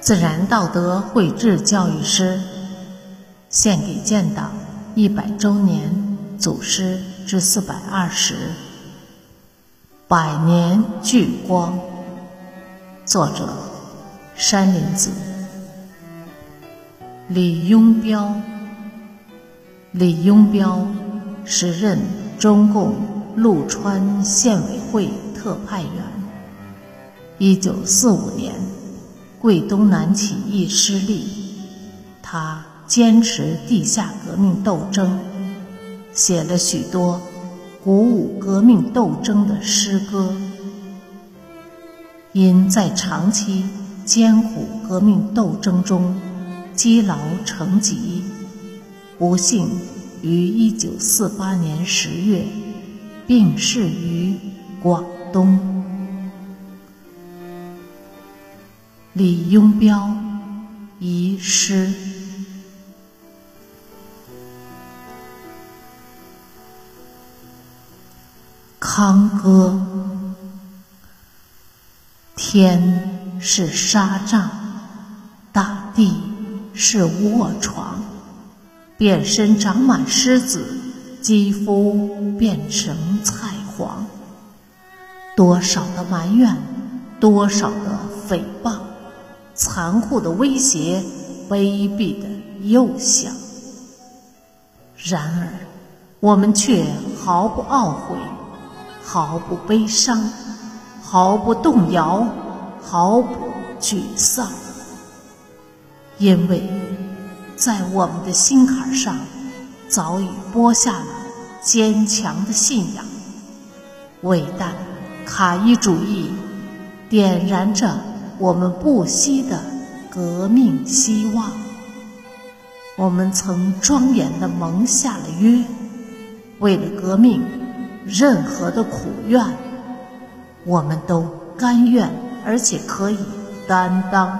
自然道德绘制教育师，献给建党一百周年祖师之四百二十，百年聚光。作者：山林子。李庸彪，李庸彪，时任中共陆川县委会特派员。一九四五年。桂东南起义失利，他坚持地下革命斗争，写了许多鼓舞革命斗争的诗歌。因在长期艰苦革命斗争中积劳成疾，不幸于一九四八年十月病逝于广东。李庸彪遗诗：康歌。天是沙帐，大地是卧床，遍身长满虱子，肌肤变成菜黄。多少的埋怨，多少的诽谤。残酷的威胁，卑鄙的诱想。然而，我们却毫不懊悔，毫不悲伤，毫不动摇，毫不沮丧，因为在我们的心坎上，早已播下了坚强的信仰。伟大的卡伊主义，点燃着。我们不息的革命希望，我们曾庄严地蒙下了约，为了革命，任何的苦怨，我们都甘愿，而且可以担当。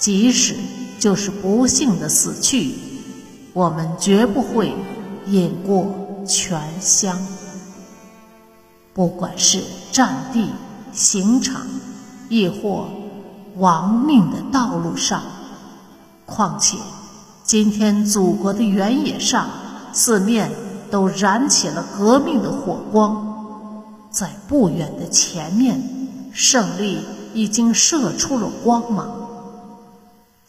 即使就是不幸的死去，我们绝不会饮过全香。不管是战地、刑场。亦或亡命的道路上，况且今天祖国的原野上，四面都燃起了革命的火光，在不远的前面，胜利已经射出了光芒。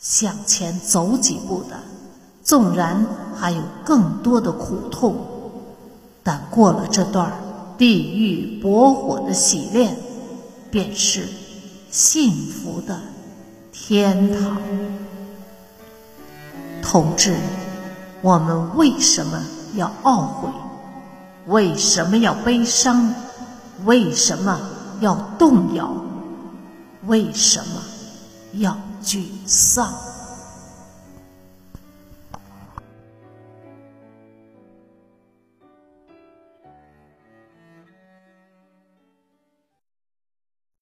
向前走几步的，纵然还有更多的苦痛，但过了这段地狱搏火的洗炼，便是。幸福的天堂，同志，我们为什么要懊悔？为什么要悲伤？为什么要动摇？为什么要沮丧？